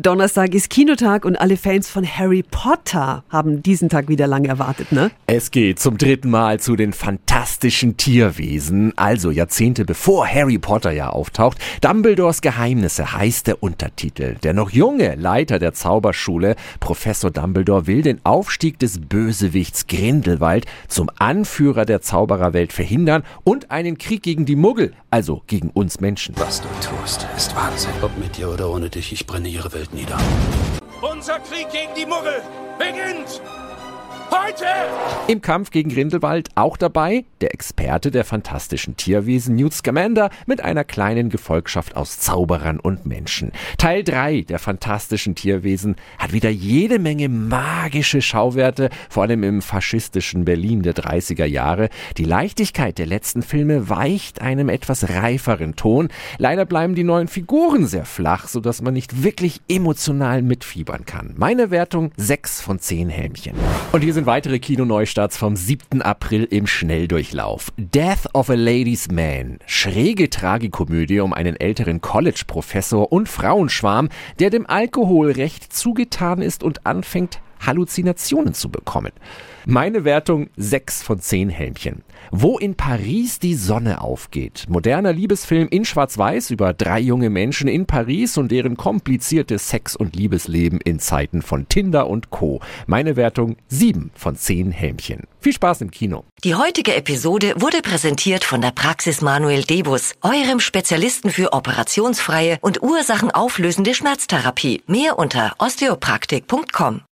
Donnerstag ist Kinotag und alle Fans von Harry Potter haben diesen Tag wieder lange erwartet, ne? Es geht zum dritten Mal zu den fantastischen Tierwesen, also Jahrzehnte bevor Harry Potter ja auftaucht. Dumbledores Geheimnisse heißt der Untertitel. Der noch junge Leiter der Zauberschule, Professor Dumbledore, will den Aufstieg des Bösewichts Grindelwald zum Anführer der Zaubererwelt verhindern und einen Krieg gegen die Muggel, also gegen uns Menschen. Was du tust, ist Wahnsinn. Ob mit dir oder ohne dich, ich brenne ihre Welt nieder. Unser Krieg gegen die Muggel beginnt heute! Im Kampf gegen Grindelwald auch dabei der Experte der fantastischen Tierwesen Newt Scamander mit einer kleinen Gefolgschaft aus Zauberern und Menschen. Teil 3 der fantastischen Tierwesen hat wieder jede Menge magische Schauwerte, vor allem im faschistischen Berlin der 30er Jahre. Die Leichtigkeit der letzten Filme weicht einem etwas reiferen Ton. Leider bleiben die neuen Figuren sehr flach, sodass man nicht wirklich emotional mitfiebern kann. Meine Wertung 6 von 10 Helmchen. Und hier sind weitere Kinoneustarts vom 7. April im Schnelldurchlauf. Death of a Ladies Man. Schräge Tragikomödie um einen älteren College-Professor und Frauenschwarm, der dem Alkoholrecht zugetan ist und anfängt, Halluzinationen zu bekommen. Meine Wertung 6 von 10 Helmchen. Wo in Paris die Sonne aufgeht. Moderner Liebesfilm in Schwarz-Weiß über drei junge Menschen in Paris und deren kompliziertes Sex- und Liebesleben in Zeiten von Tinder und Co. Meine Wertung 7 von 10 Helmchen. Viel Spaß im Kino. Die heutige Episode wurde präsentiert von der Praxis Manuel Debus, eurem Spezialisten für operationsfreie und ursachenauflösende Schmerztherapie. Mehr unter osteopraktik.com.